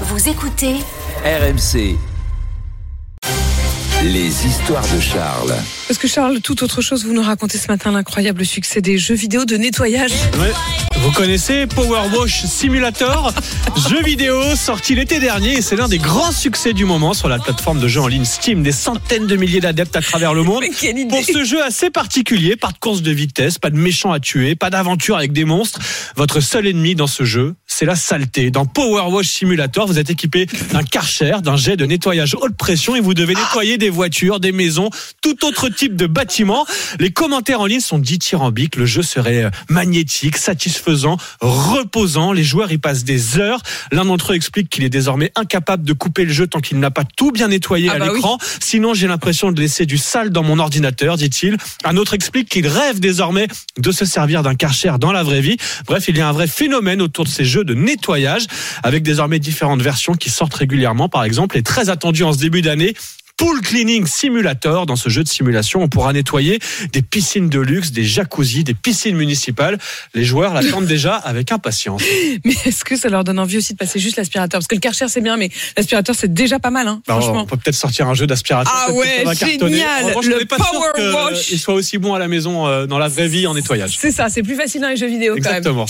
Vous écoutez RMC. Les histoires de Charles. Parce que Charles, tout autre chose, vous nous racontez ce matin l'incroyable succès des jeux vidéo de nettoyage. Ouais. Vous connaissez Power Wash Simulator, jeu vidéo sorti l'été dernier et c'est l'un des grands succès du moment sur la plateforme de jeux en ligne Steam. Des centaines de milliers d'adeptes à travers le monde. Pour ce jeu assez particulier, pas de course de vitesse, pas de méchants à tuer, pas d'aventure avec des monstres. Votre seul ennemi dans ce jeu, c'est la saleté. Dans Power Wash Simulator, vous êtes équipé d'un karcher, d'un jet de nettoyage haute pression et vous devez nettoyer des voitures, des maisons, tout autre type de bâtiment. Les commentaires en ligne sont dithyrambiques. Le jeu serait euh, magnétique, satisfaisant, reposant. Les joueurs y passent des heures. L'un d'entre eux explique qu'il est désormais incapable de couper le jeu tant qu'il n'a pas tout bien nettoyé Ah à bah l'écran. Sinon, j'ai l'impression de laisser du sale dans mon ordinateur, dit-il. Un autre explique qu'il rêve désormais de se servir d'un karcher dans la vraie vie. Bref, il y a un vrai phénomène autour de ces jeux de nettoyage, avec désormais différentes versions qui sortent régulièrement. Par exemple, et très attendu en ce début d'année, Pool Cleaning Simulator. Dans ce jeu de simulation, on pourra nettoyer des piscines de luxe, des jacuzzis, des piscines municipales. Les joueurs l'attendent déjà avec impatience. Mais est-ce que ça leur donne envie aussi de passer juste l'aspirateur? Parce que le karcher c'est bien, mais l'aspirateur c'est déjà pas mal, hein, Alors, franchement. on peut peut-être sortir un jeu d'aspirateur. Ah ouais, génial. Revanche, Le pas Power euh, Wash. il soit aussi bon à la maison euh, dans la vraie vie en nettoyage. C'est ça, c'est plus facile dans les jeux vidéo quand même. Exactement.